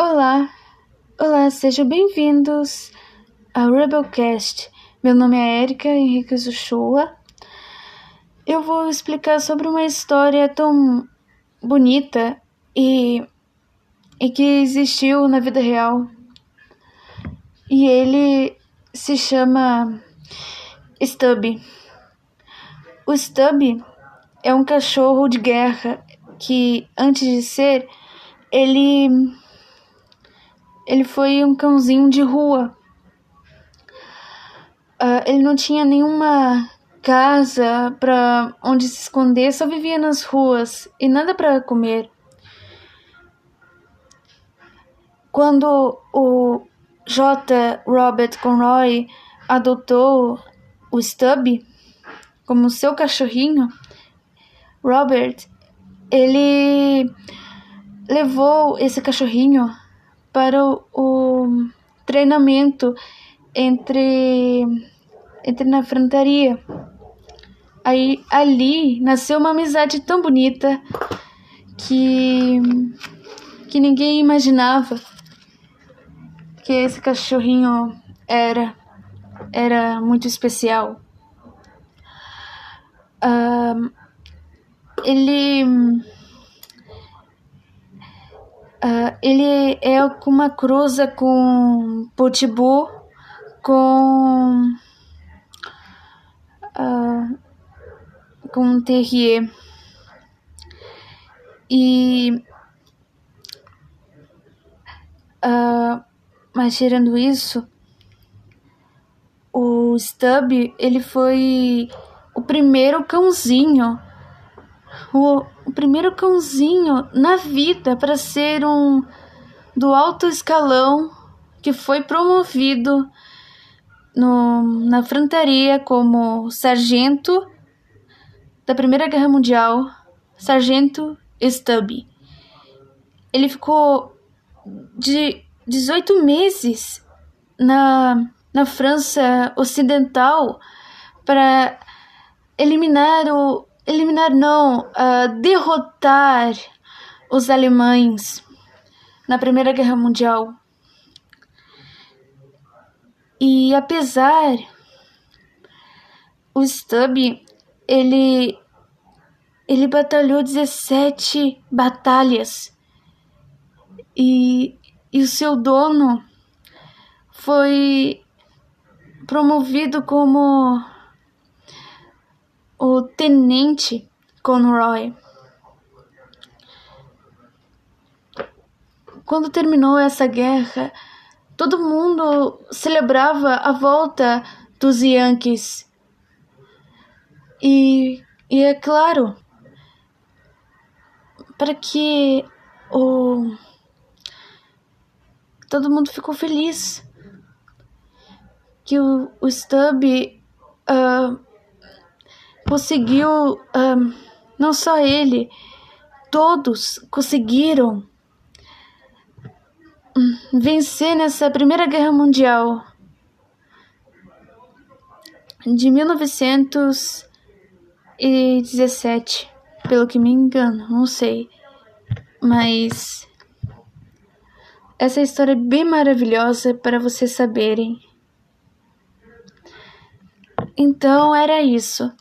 Olá, olá, sejam bem-vindos ao Rebelcast. Meu nome é Erika Henrique Uchoa. Eu vou explicar sobre uma história tão bonita e, e que existiu na vida real. E ele se chama Stubby. O Stubby é um cachorro de guerra que, antes de ser, ele ele foi um cãozinho de rua. Uh, ele não tinha nenhuma casa para onde se esconder, só vivia nas ruas e nada para comer. Quando o J. Robert Conroy adotou o Stubby como seu cachorrinho, Robert ele levou esse cachorrinho para o, o treinamento entre, entre na frontaria. Aí ali nasceu uma amizade tão bonita que que ninguém imaginava que esse cachorrinho era era muito especial. Uh, ele Uh, ele é uma cruza com Pitbull, com uh, com Terrier. E uh, mas tirando isso o Stub ele foi o primeiro cãozinho o, o primeiro cãozinho na vida para ser um do alto escalão que foi promovido no, na frontaria como sargento da Primeira Guerra Mundial, sargento Stubby. Ele ficou de 18 meses na, na França Ocidental para eliminar o, eliminar não, uh, derrotar os alemães na Primeira Guerra Mundial. E apesar o Stubby, ele ele batalhou 17 batalhas. E, e o seu dono foi promovido como o tenente Conroy. Quando terminou essa guerra, todo mundo celebrava a volta dos Yankees. E, e é claro, para que o todo mundo ficou feliz que o, o uh, conseguiu, um, não só ele, todos conseguiram hum, vencer nessa Primeira Guerra Mundial de 1917, pelo que me engano, não sei, mas essa história é bem maravilhosa para vocês saberem. Então era isso.